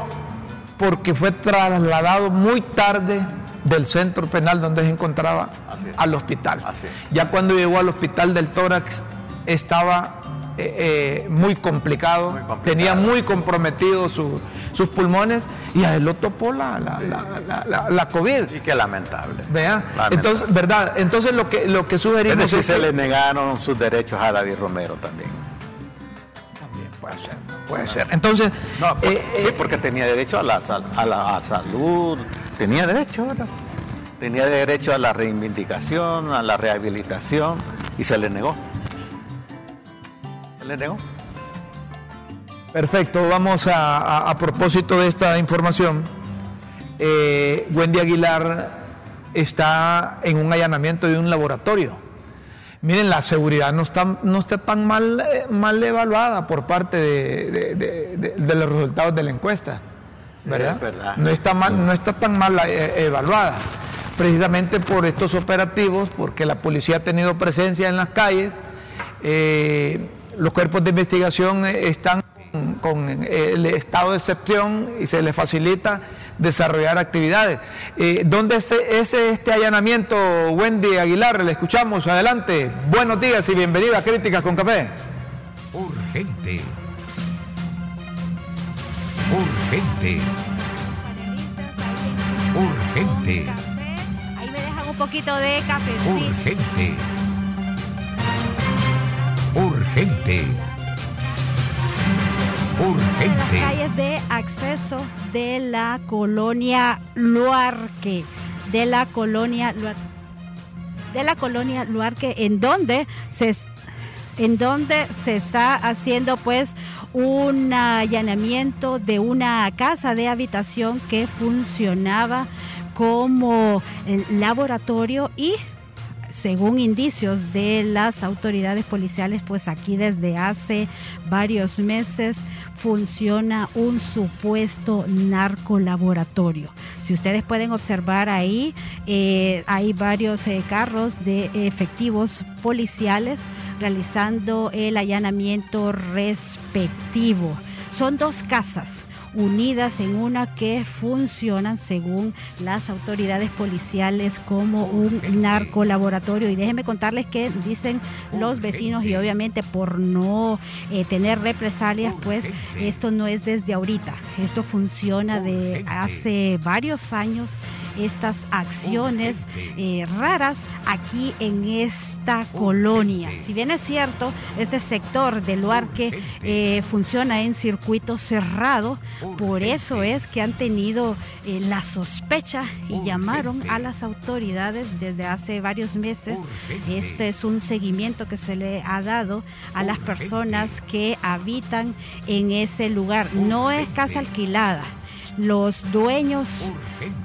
porque fue trasladado muy tarde del centro penal donde se encontraba al hospital. Ya cuando llegó al hospital del tórax estaba eh, eh, muy, complicado, tenía muy comprometidos sus pulmones y a él lo topó la, la, COVID. Y qué lamentable. ¿Vea? Entonces, ¿verdad? Entonces lo que, lo que sugerimos... Es se le negaron sus derechos a David Romero también. Puede ser. Puede ser. Entonces. Eh, sí, eh, porque tenía derecho a la, a la salud, tenía derecho, ¿verdad? Tenía derecho a la reivindicación, a la rehabilitación, y se le negó. Se le negó. Perfecto, vamos a, a, propósito de esta información. Eh, Wendy Aguilar está en un allanamiento de un laboratorio Miren, la seguridad no está, no está tan mal, eh, mal evaluada por parte de, los resultados de la encuesta. ¿verdad? No, está mal, no está tan mal eh, evaluada. Precisamente por estos operativos, porque la policía ha tenido presencia en las calles, eh, los cuerpos de investigación están con el estado de excepción y se les facilita desarrollar actividades. Eh, ¿Dónde es, este allanamiento, Wendy Aguilar? Le escuchamos, adelante. Buenos días y bienvenida a Críticas con Café. Urgente. Urgente. Urgente. Ahí me dejan un poquito de café. Urgente. Urgente. Urgente. las calles de acceso de la colonia Luarque, de la colonia Luarque, de la colonia Luarque, en donde se en donde se está haciendo pues un allanamiento de una casa de habitación que funcionaba como laboratorio y según indicios de las autoridades policiales, pues aquí desde hace varios meses funciona un supuesto narcolaboratorio. Si ustedes pueden observar ahí, eh, hay varios eh, carros de efectivos policiales realizando el allanamiento respectivo. Son dos casas unidas en una que funcionan según las autoridades policiales como un narcolaboratorio. Y déjenme contarles que dicen los vecinos y obviamente por no eh, tener represalias, pues esto no es desde ahorita. Esto funciona de hace varios años estas acciones eh, raras aquí en esta colonia. Si bien es cierto, este sector del Luarque eh, funciona en circuito cerrado, por eso es que han tenido eh, la sospecha y llamaron a las autoridades desde hace varios meses. Este es un seguimiento que se le ha dado a las personas que habitan en ese lugar. No es casa alquilada los dueños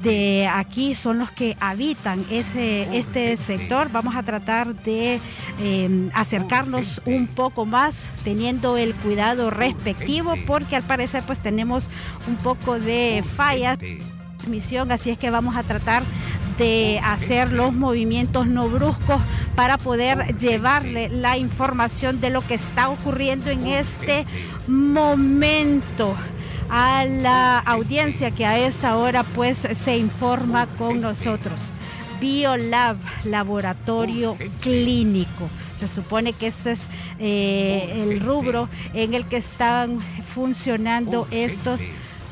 de aquí son los que habitan ese, este sector. Vamos a tratar de eh, acercarnos un poco más teniendo el cuidado respectivo porque al parecer pues tenemos un poco de fallas misión, así es que vamos a tratar de hacer los movimientos no bruscos para poder llevarle la información de lo que está ocurriendo en este momento a la audiencia que a esta hora pues se informa con nosotros. Biolab, laboratorio clínico. Se supone que ese es eh, el rubro en el que están funcionando estos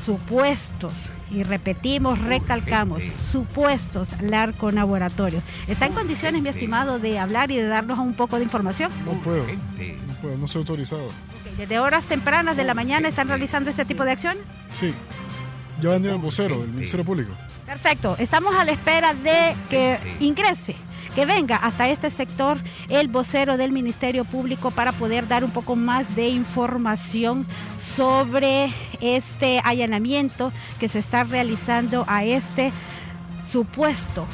supuestos, y repetimos, recalcamos, supuestos laboratorios. ¿Está en condiciones, mi estimado, de hablar y de darnos un poco de información? No puedo, no puedo, no soy autorizado. ¿Desde horas tempranas de la mañana están realizando este tipo de acción? Sí, ya vendría el vocero del Ministerio Público. Perfecto, estamos a la espera de que ingrese que venga hasta este sector el vocero del Ministerio Público para poder dar un poco más de información sobre este allanamiento que se está realizando a este supuesto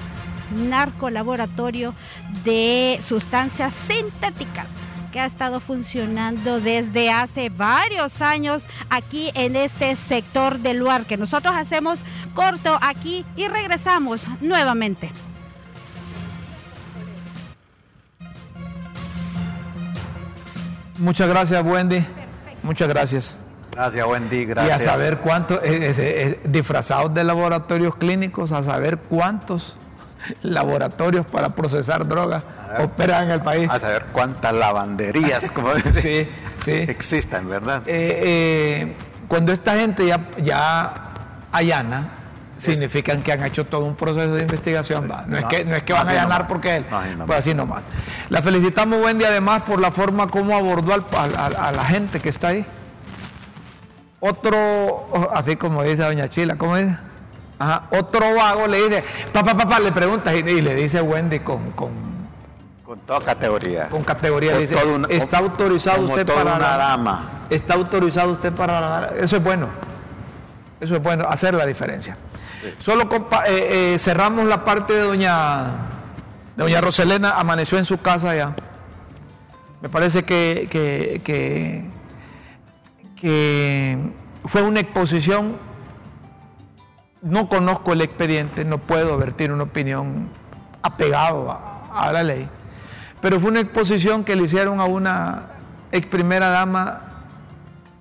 narcolaboratorio de sustancias sintéticas que ha estado funcionando desde hace varios años aquí en este sector del lugar que nosotros hacemos corto aquí y regresamos nuevamente. Muchas gracias, Wendy. Muchas gracias. Gracias, Wendy. Gracias. Y a saber cuántos, eh, eh, eh, disfrazados de laboratorios clínicos, a saber cuántos laboratorios para procesar drogas operan en el país. A saber cuántas lavanderías, como <laughs> sí, sí. existen, ¿verdad? cuando esta gente ya, ya allana, significan que han hecho todo un proceso de investigación. No, es que, no es que van a allanar porque él, pues así nomás. La felicitamos, Wendy, además por la forma como abordó a la gente que está ahí. Otro, así como dice doña Chila, ¿cómo dice? Ajá, otro vago le dice, papá, papá, le pregunta y, le dice Wendy con, con, con toda categoría. Con categoría, dice, ¿está autorizado usted para... Una dama. ¿Está autorizado usted para... Eso es bueno. Eso es bueno, hacer la diferencia. Solo eh, eh, cerramos la parte de doña, doña Roselena, amaneció en su casa ya. Me parece que, que, que, fue una exposición, no conozco el expediente, no puedo vertir una opinión apegado a, la ley, pero fue una exposición que le hicieron a una ex primera dama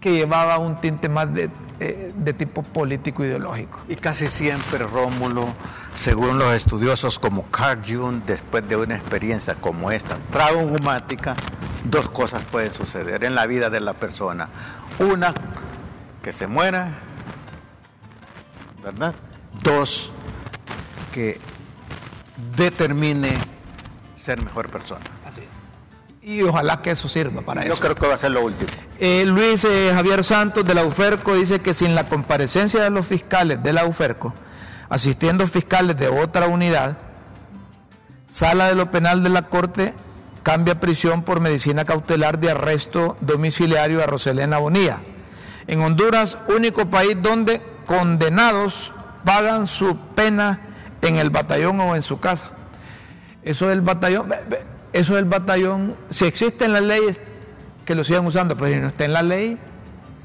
que llevaba un tinte más de eh, de tipo político ideológico. Y casi siempre, Rómulo, según los estudiosos como Carl Jung, después de una experiencia como esta, traumática, dos cosas pueden suceder en la vida de la persona. Una, que se muera, ¿verdad? Dos, que determine ser mejor persona. Así Y ojalá que eso sirva para eso. Yo creo que va a ser lo último. Eh, Luis eh, Javier Santos de la UFERCO dice que sin la comparecencia de los fiscales de la UFERCO, asistiendo fiscales de otra unidad, sala de lo penal de la Corte cambia prisión por medicina cautelar de arresto domiciliario a Roselena Bonilla. En Honduras, único país donde condenados pagan su pena en el batallón o en su casa. Eso del batallón, eso del batallón, si existe en la ley, que lo sigan usando, pero si no está en la ley,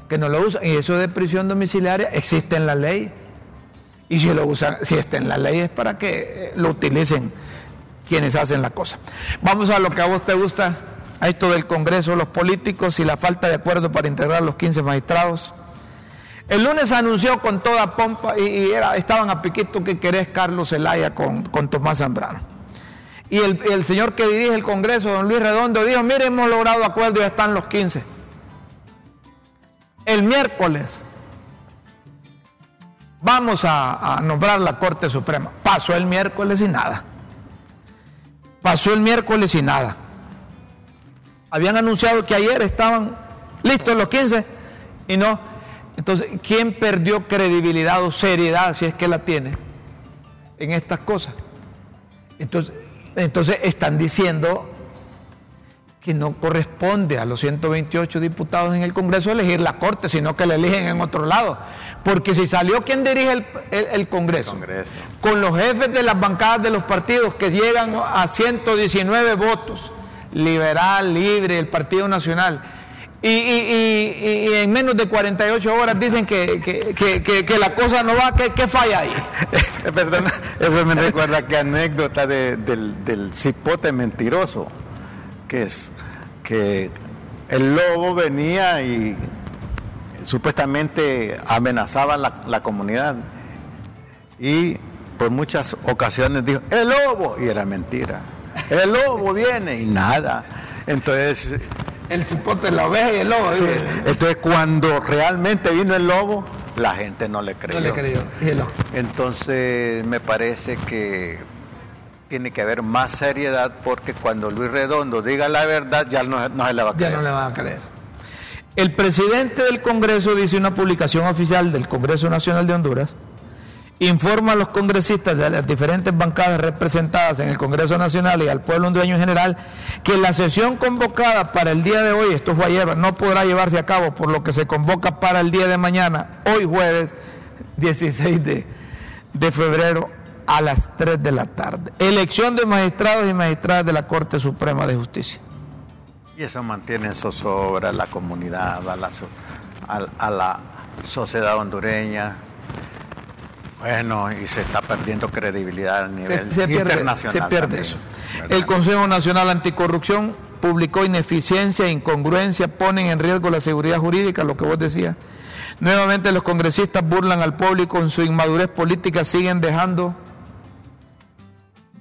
que no lo usan. Y eso de prisión domiciliaria existe en la ley. Y si lo usan, si está en la ley es para que eh, lo utilicen quienes hacen la cosa. Vamos a lo que a vos te gusta, a esto del Congreso, los políticos y la falta de acuerdo para integrar los 15 magistrados. El lunes anunció con toda pompa y, era, estaban a piquito que querés Carlos Zelaya con, con Tomás Zambrano. Y el, el señor que dirige el Congreso, don Luis Redondo, dijo, mire, hemos logrado acuerdo, ya están los 15. El miércoles vamos a, a nombrar la Corte Suprema. Pasó el miércoles y nada. Pasó el miércoles y nada. Habían anunciado que ayer estaban listos los 15 y no. Entonces, ¿quién perdió credibilidad o seriedad, si es que la tiene, en estas cosas? Entonces, entonces están diciendo que no corresponde a los 128 diputados en el Congreso elegir la Corte, sino que la eligen en otro lado. Porque si salió quien dirige el, el- el Congreso, Congreso. con los jefes de las bancadas de los partidos que llegan a 119 votos, liberal, libre, el Partido Nacional, y, y- y- en menos de 48 horas dicen que, que- que- que- la cosa no va, que, que falla ahí. <laughs> Perdona, eso me recuerda que anécdota de- del, del cipote mentiroso, que es que el lobo venía y supuestamente amenazaba la, la comunidad y por muchas ocasiones dijo, el lobo, y era mentira, el lobo viene y nada. Entonces, El cipote, la oveja y el lobo. sí, entonces cuando realmente vino el lobo, la gente no le creyó. No le creyó. Y el lobo. Entonces me parece que tiene que haber más seriedad porque cuando Luis Redondo diga la verdad ya no, no se le va a Ya creer. no le van a creer. El presidente del Congreso dice una publicación oficial del Congreso Nacional de Honduras, informa a los congresistas de las diferentes bancadas representadas en el Congreso Nacional y al pueblo hondureño en general que la sesión convocada para el día de hoy, esto fue ayer, no podrá llevarse a cabo, por lo que se convoca para el día de mañana, hoy jueves 16 de, febrero a las 3 de la tarde. Elección de magistrados y magistradas de la Corte Suprema de Justicia. Y eso mantiene en zozobra a la comunidad, a la, a la sociedad hondureña. Bueno, y se está perdiendo credibilidad a nivel se, se pierde, internacional. se pierde también, eso. ¿verdad? El Consejo Nacional Anticorrupción publicó ineficiencia e incongruencia, ponen en riesgo la seguridad jurídica, lo que vos decías. Nuevamente los congresistas burlan al pueblo y con su inmadurez política siguen dejando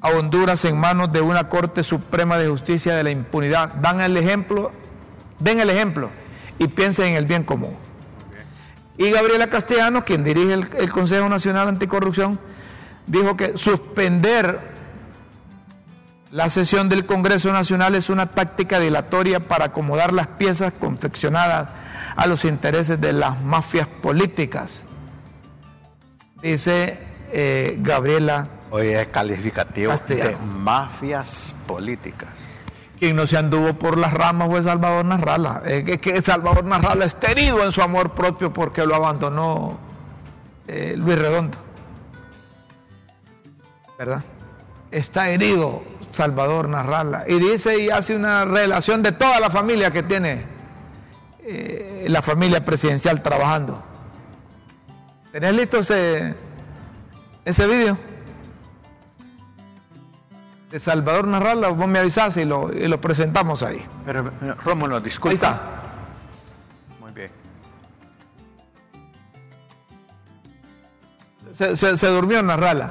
a Honduras en manos de una Corte Suprema de Justicia de la impunidad. Dan el ejemplo, den el ejemplo y piensen en el bien común. Y Gabriela Castellanos, quien dirige el, el Consejo Nacional Anticorrupción, dijo que suspender la sesión del Congreso Nacional es una táctica dilatoria para acomodar las piezas confeccionadas a los intereses de las mafias políticas, dice eh, Gabriela, Hoy es calificativo Castellano. de mafias políticas. Quien no se anduvo por las ramas fue Salvador Narrala. Es que, Salvador Narrala está herido en su amor propio porque lo abandonó eh, Luis Redondo. ¿Verdad? Está herido Salvador Narrala. Y dice y hace una relación de toda la familia que tiene eh, la familia presidencial trabajando. ¿Tenés listo ese, ese vídeo? De Salvador Narrala, vos me avisás y lo, y lo presentamos ahí. Pero, Rómulo, disculpa. Ahí está. Muy bien. Se, se- se durmió Narrala.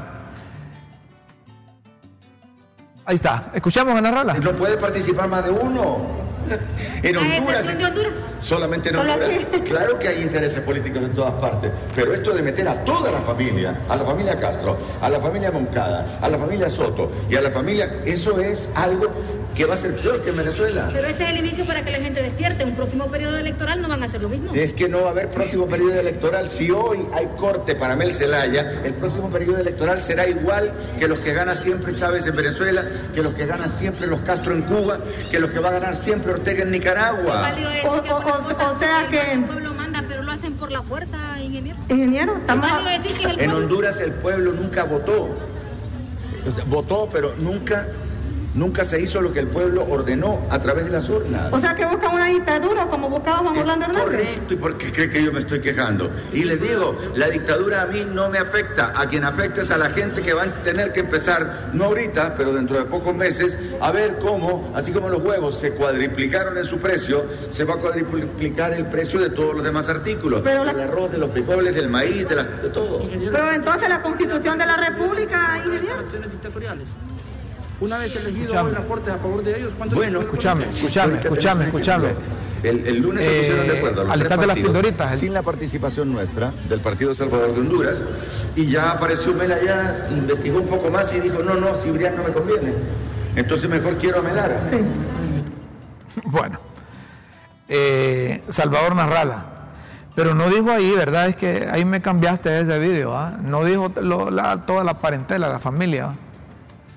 Ahí está. Escuchamos a Narrala. No puede participar más de uno. <laughs> En A Honduras. excepción de Honduras. Solamente en Honduras. <laughs> Claro que hay intereses políticos en todas partes, pero esto de meter a toda la familia, a la familia Castro, a la familia Moncada, a la familia Soto y a la familia, eso es algo que va a ser peor que en Venezuela. Pero este es el inicio para que la gente despierte. Un próximo periodo electoral no van a hacer lo mismo. Es que no va a haber próximo periodo electoral. Si hoy hay corte para Mel Zelaya, el próximo periodo electoral será igual que los que gana siempre Chávez en Venezuela, que los que ganan siempre los Castro en Cuba, que los que va a ganar siempre Ortega en Nicaragua. O- que o- o- sea que- El pueblo manda, pero lo hacen por la fuerza, ingeniero. Ingeniero, estamos... En. Honduras el pueblo nunca votó. O sea, votó, pero nunca Nunca se hizo lo que el pueblo ordenó a través de las urnas. O sea que buscan una dictadura como buscaba Juan Orlando Hernández. Correcto, ¿y por qué cree que yo me estoy quejando? Y les digo, la dictadura a mí no me afecta, a quien afecta es a la gente que van a tener que empezar, no ahorita, pero dentro de pocos meses, a ver cómo, así como los huevos se cuadriplicaron en su precio, se va a cuadriplicar el precio de todos los demás artículos, Pero la- del arroz, de los frijoles, del maíz, de, las- de todo. Pero entonces la constitución de la república, ingeniero. dictatoriales. Una vez elegido hoy la Corte a favor de ellos, ¿cuántos Bueno, Escúchame, Sí, escúchame, ahorita escúchame, tenemos un escúchame. ejemplo. El, el lunes se Eh, pusieron de acuerdo los al tres instante de las partidos, el- sin la participación nuestra del Partido Salvador de Honduras y ya apareció Mela ya investigó un poco más y dijo no no Cibrián no me conviene entonces mejor quiero a Melara <laughs> Bueno, eh, Salvador Narrala. Pero no dijo ahí, ¿verdad? Es que ahí me cambiaste ese vídeo, ¿ah? No dijo lo- la- toda la parentela, la familia.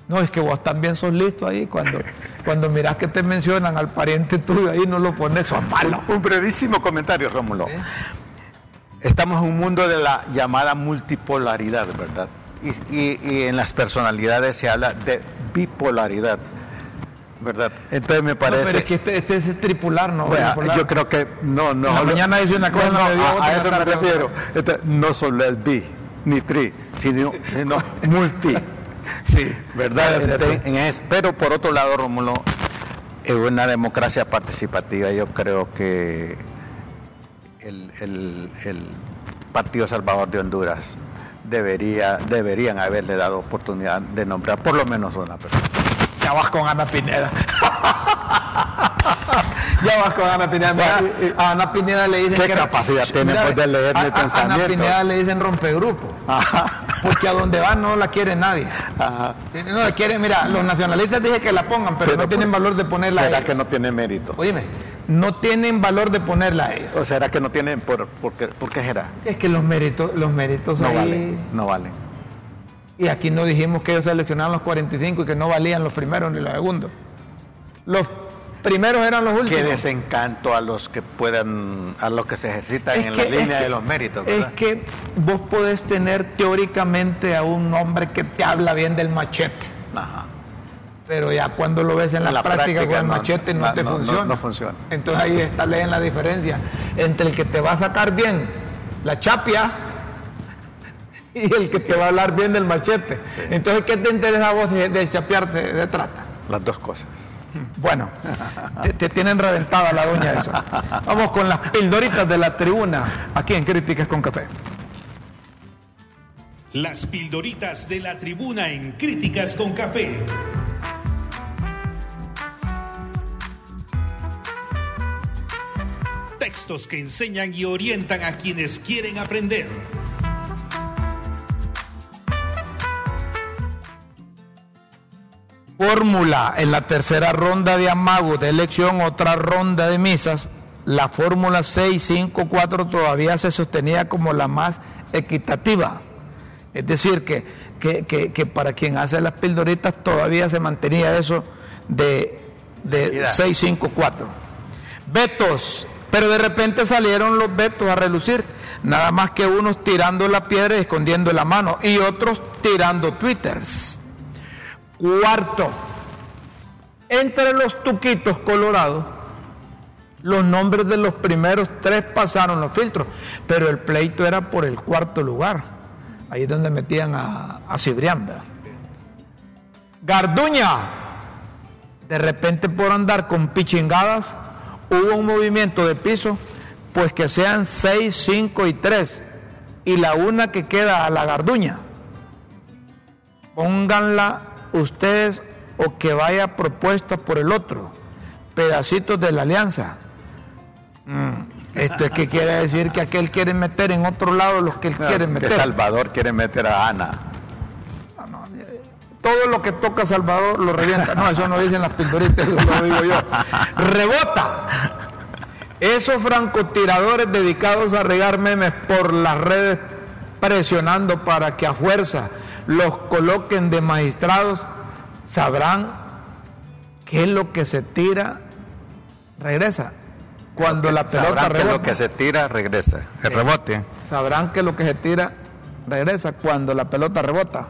No, es que vos también sos listo ahí. Cuando, cuando mirás que te mencionan al pariente tuyo, ahí no lo pones, sos malo. Un brevísimo comentario, Rómulo. Estamos en un mundo de la llamada multipolaridad, ¿verdad? Y, y- y en las personalidades se habla de bipolaridad, ¿verdad? Entonces me No, parece... pero es que este, este es tripular, ¿no? Bipolar. yo creo que no, no. La mañana dice una cosa, no, a- eso me refiero. Entonces, no solo es bi, ni tri, sino, sino multi. <laughs> Sí, ¿verdad? Puede ser, Entonces, sí. en es- pero por otro lado, Rómulo, en una democracia participativa, yo creo que el, el- el Partido Salvador de Honduras debería, deberían haberle dado oportunidad de nombrar por lo menos una persona. Ya vas con Ana Pineda. <laughs> ya vas con Ana Pineda. Mira, a Ana Pineda le dicen ¿Qué que capacidad tiene, pues, de leer a- mi a- Ana pensamiento? Pineda le dicen rompegrupo. Porque a donde va no la quiere nadie. Ajá. No la quieren, mira, los nacionalistas dicen que la pongan, pero, Pero no tienen valor de ponerla a ¿Será que no tiene mérito? Oíme, no tienen valor de ponerla a ellos. ¿O será que no tienen por, por, qué, por qué será? Si es que los méritos, los méritos No ahí- valen, no valen. Y aquí no dijimos que ellos seleccionaron los 45 y que no valían los primeros ni los segundos. Los primeros eran los últimos. Qué desencanto a los que puedan, a los que se ejercitan Es en que- la línea que- de los méritos, Es que vos podés tener teóricamente a un hombre que te habla bien del machete, Ajá. pero ya cuando lo ves en la, la práctica, práctica con el no- machete no, no- te no- funciona. no funciona. Entonces ahí está leen la diferencia entre el que te va a sacar bien la chapia <laughs> y el que te va a hablar bien del machete. Entonces, ¿qué te interesa a vos de, de chapearte de trata? Las dos cosas. <laughs> Bueno, te, tienen reventada la doña esa. Vamos con las pildoritas de la tribuna aquí en Críticas con Café. Las pildoritas de la tribuna en Críticas con Café. Textos que enseñan y orientan a quienes quieren aprender. Fórmula en la tercera ronda de amago de elección, otra ronda de misas. La fórmula 654 todavía se sostenía como la más equitativa. Es decir, que, que- que- que para quien hace las pildoritas todavía se mantenía eso de, de Equidad. 654. Vetos, pero de repente salieron los vetos a relucir. Nada más que unos tirando la piedra y escondiendo la mano y otros tirando twitters. Cuarto, entre los tuquitos colorados, los nombres de los primeros tres pasaron los filtros, pero el pleito era por el cuarto lugar. Ahí donde metían a, a Cibrián. Garduña, de repente por andar con pichingadas, hubo un movimiento de piso, pues que sean 6, 5 y 3, y la una que queda a la Garduña pónganla ustedes o que vaya propuesta por el otro, pedacitos de la alianza. Mm, Esto es que quiere decir que aquel quiere meter en otro lado los que él quiere que meter. Salvador quiere meter a Ana. Todo lo que toca Salvador lo revienta. No, eso no dicen las pildoritas, eso lo digo yo. Rebota. Esos francotiradores dedicados a regar memes por las redes presionando para que a fuerza los coloquen de magistrados, sabrán qué es lo que se tira, regresa. Cuando la pelota Sabrán que rebota. lo que se tira regresa. El rebote. Sabrán que lo que se tira regresa cuando la pelota rebota.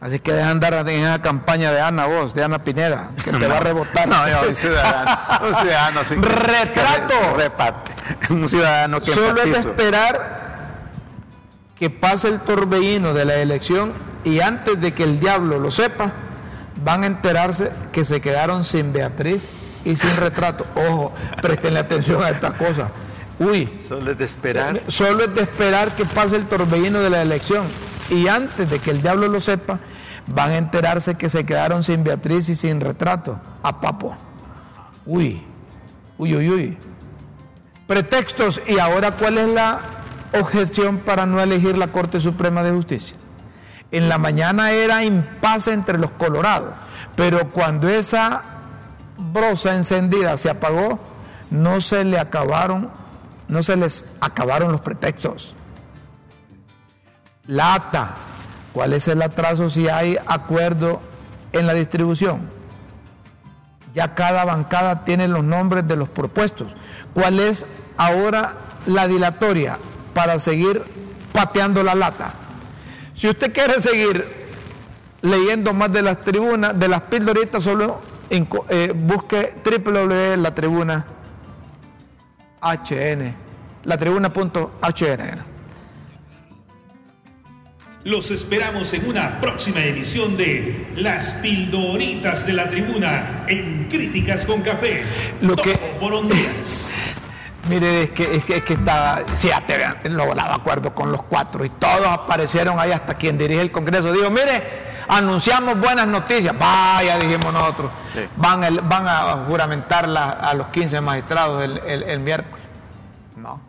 Así que deja andar en esa campaña de Ana vos, de Ana Pineda, que te va a <laughs> rebotar. No, yo, un ciudadano, un ciudadano sin Retrato. que reparte. <laughs> Un ciudadano que Solo es de esperar que pase el torbellino de la elección y antes de que el diablo lo sepa, van a enterarse que se quedaron sin Beatriz y sin retrato. Ojo, prestenle atención a estas cosas. Uy, Solo es de esperar. solo es de esperar que pase el torbellino de la elección y antes de que el diablo lo sepa, van a enterarse que se quedaron sin Beatriz y sin retrato. A papo. Uy, uy, uy, uy. Pretextos. ¿Y ahora cuál es la objeción para no elegir la Corte Suprema de Justicia? En la mañana era impasse entre los colorados, pero cuando esa brosa encendida se apagó, no se le acabaron, no se les acabaron los pretextos. La acta, ¿cuál es el atraso si hay acuerdo en la distribución? Ya cada bancada tiene los nombres de los propuestos. ¿Cuál es ahora la dilatoria para seguir pateando la lata? Si usted quiere seguir leyendo más de las tribunas, de las pildoritas, solo eh, busque www.latribuna HN, latribuna.hn. Los esperamos en una próxima edición de Las Pildoritas de la Tribuna en Críticas con Café. Lo que- por Honduras. Mire, es que, es que, es que está, sí, ya te vean, logrado acuerdo con los cuatro y todos aparecieron ahí hasta quien dirige el Congreso. Digo, mire, anunciamos buenas noticias. Vaya, dijimos nosotros. Sí. Van, el- van a juramentar la- a los 15 magistrados el, el- el miércoles. No.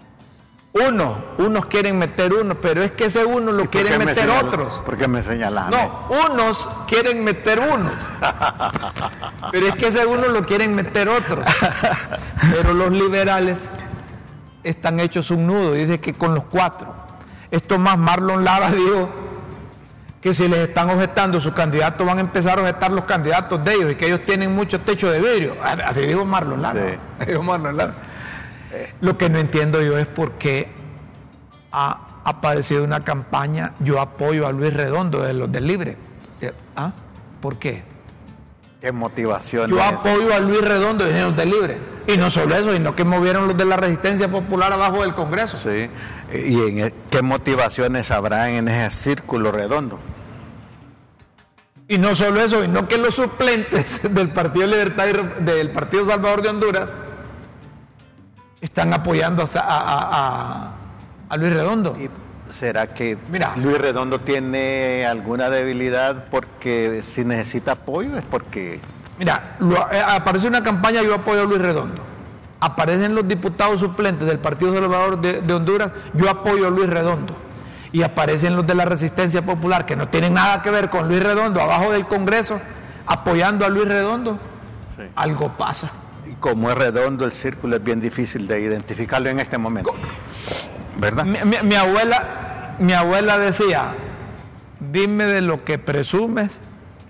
Uno, unos quieren meter uno, pero es que ese uno lo ¿Y por qué quieren me meter otros. ¿Por qué me mí? No, unos quieren meter unos. <laughs> Pero es que ese uno lo quieren meter otros. Pero los liberales están hechos un nudo. Dice que con los cuatro. Esto más Marlon Lara dijo que si les están objetando sus candidatos van a empezar a objetar los candidatos de ellos y que ellos tienen mucho techo de vidrio. Así dijo Marlon Lara. Sí. <laughs> Dijo Marlon Lara. Eh, Lo que no entiendo yo es por qué ha aparecido una campaña, yo apoyo a Luis Redondo de los del Libre. Eh, ¿Ah? ¿Por qué? ¿Qué motivación Yo apoyo a Luis Redondo de los del Libre. Y no solo eso, sino que movieron los de la resistencia popular abajo del Congreso. Sí. ¿Y en e- qué motivaciones habrá en ese círculo redondo? Y no solo eso, sino que los suplentes <laughs> del Partido Libertad y del Partido Salvador de Honduras están apoyando a, a- a- a Luis Redondo. ¿Y será que Mira. Luis Redondo tiene alguna debilidad porque si necesita apoyo es porque Mira, lo- eh, aparece una campaña yo apoyo a Luis Redondo. Aparecen los diputados suplentes del Partido Salvador de, de Honduras, yo apoyo a Luis Redondo. Y aparecen los de la Resistencia Popular, que no tienen nada que ver con Luis Redondo, abajo del Congreso, apoyando a Luis Redondo. Sí. Algo pasa. y como es redondo el círculo es bien difícil de identificarlo en este momento. ¿Verdad? Mi, mi- mi abuela, mi abuela decía, dime de lo que presumes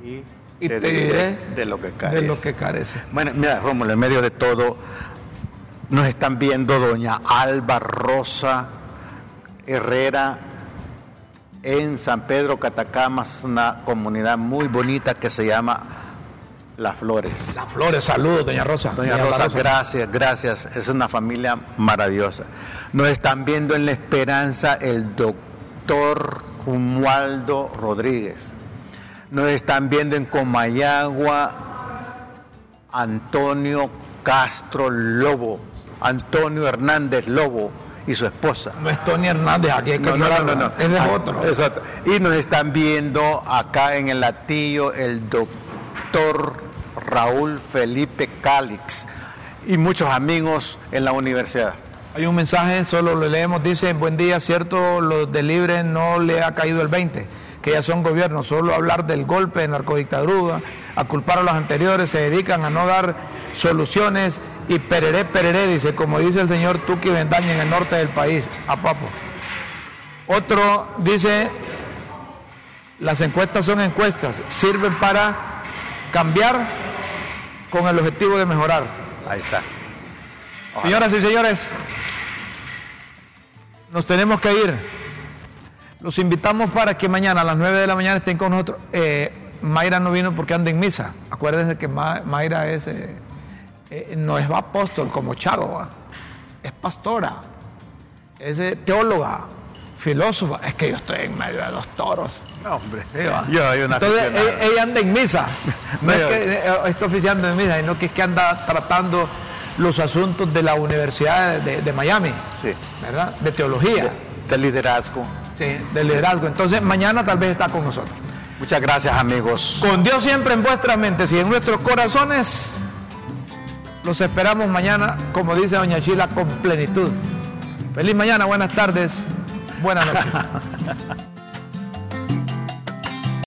Y, y te, diré de lo que de carece. lo que carece. Bueno, mira, Rómulo, en medio de todo, nos están viendo doña Alba Rosa Herrera en San Pedro Catacama, es una comunidad muy bonita que se llama Las Flores. Las flores, saludos, doña Rosa. Doña Rosa, gracias, gracias. Es una familia maravillosa. Nos están viendo en La Esperanza el doctor Romualdo Rodríguez. Nos están viendo en Comayagua Antonio Castro Lobo, Antonio Hernández Lobo y su esposa. No es Tony Hernández, aquí que No, no, no, no. Ese es Ah, otro. Exacto. Y nos están viendo acá en el latillo el doctor Raúl Felipe Calix y muchos amigos en la universidad. Hay un mensaje, solo lo leemos, dice, buen día, cierto, los de Libre no le ha caído el 20, que ya son gobiernos, solo hablar del golpe de narcodictadura, a culpar a los anteriores, se dedican a no dar soluciones y pereré, pereré, dice, como dice el señor Tuki Vendaña en el norte del país, a papo. Otro dice, las encuestas son encuestas, sirven para cambiar con el objetivo de mejorar. Ahí está. Señoras y señores, nos tenemos que ir. Los invitamos para que mañana a las 9 de la mañana estén con nosotros. Eh, Mayra no vino porque anda en misa. Acuérdense que Ma- Mayra es, eh, eh, no es apóstol como Charo, ¿va? es pastora, es teóloga, filósofa. Es que yo estoy en medio de dos toros. No, hombre. Sí, va. Yo hay una Entonces ella, ella anda en misa. No <laughs> No, es que eh, está oficiando en misa, sino que es que anda tratando los asuntos de la Universidad de, de Miami, Sí. ¿verdad? De teología, De liderazgo. sí, de liderazgo. Entonces mañana tal vez está con nosotros. Muchas gracias, amigos. Con Dios siempre en vuestras mentes y en nuestros corazones. Los esperamos mañana, como dice Doña Sheila, con plenitud. Feliz mañana, buenas tardes, buenas noches. <laughs>